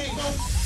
Please.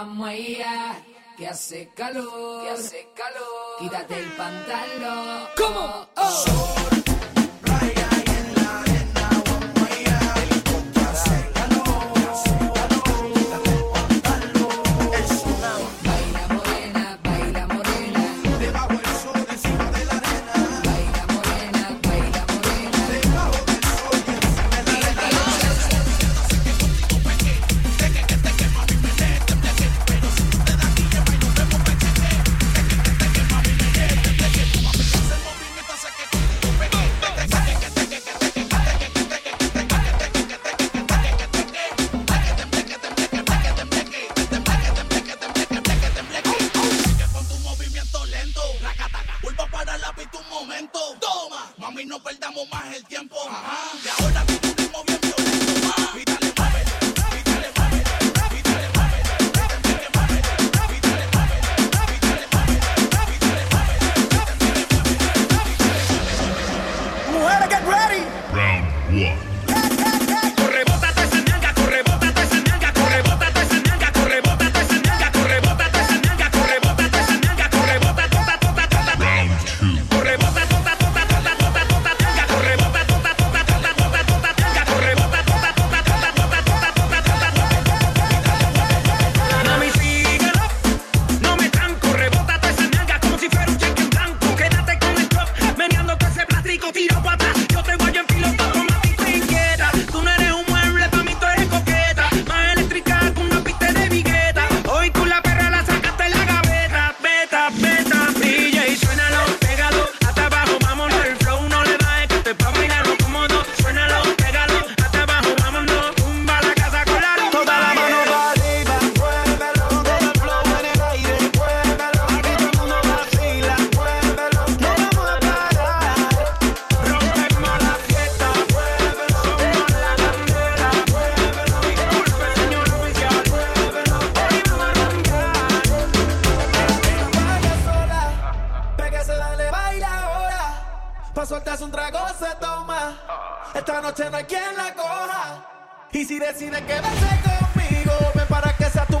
vamos allá, que hace calor, que hace calor, quítate el pantalón. ¿Cómo? Oh. coja. Y si decides quedarse conmigo, ven para que sea tu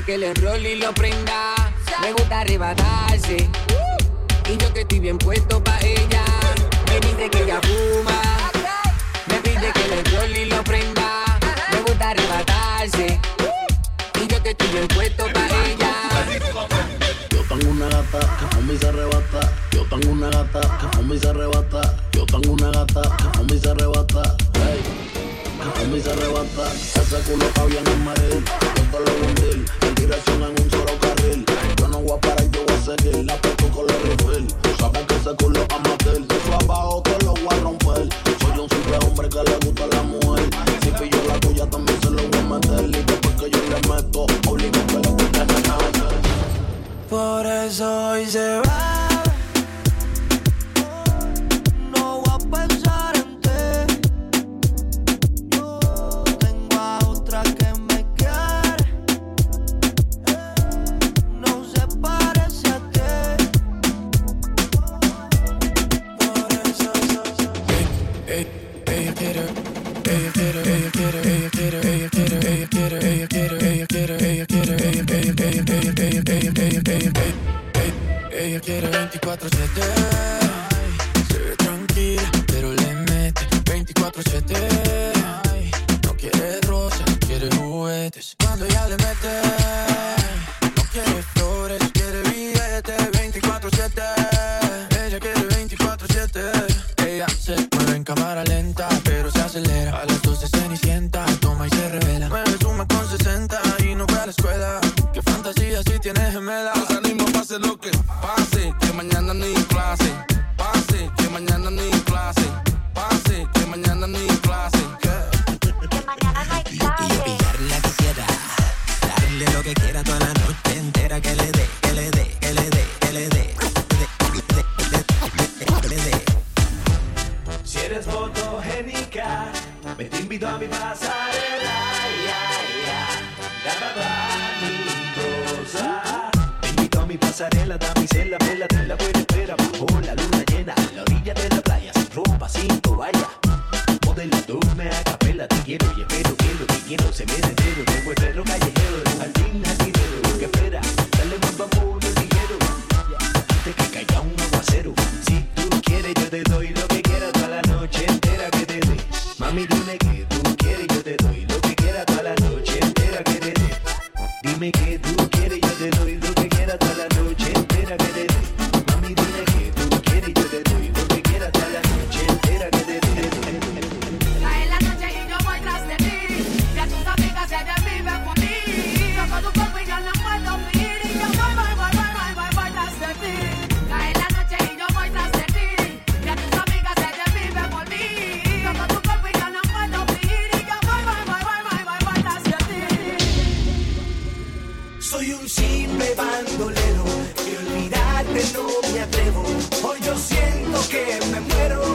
de que le error y lo prenda. Me gusta arrebatarse. Y yo que estoy bien puesto pa' ella. Me dice que ella fuma. Me pide que le error y lo prenda. Me gusta arrebatarse. Y yo que estoy bien puesto pa' ella. Yo tengo una gata que fuma y se arrebata. Yo tengo una gata que fuma y se arrebata. Yo tengo una gata que fuma y se arrebata. Hey, que fuma y se arrebata. Ese culo está bien en dirección en un solo carril. Yo no voy a parar, yo voy a seguir, la peto con los refill. Tú sabes que ese culo a matar, de abajo te lo voy a romper. Soy un simple hombre que le gusta la mujer. Si pillo la tuya también se lo voy a meter, y después que yo le meto, obligo que voy a Por eso hoy se va. carcelera me muero.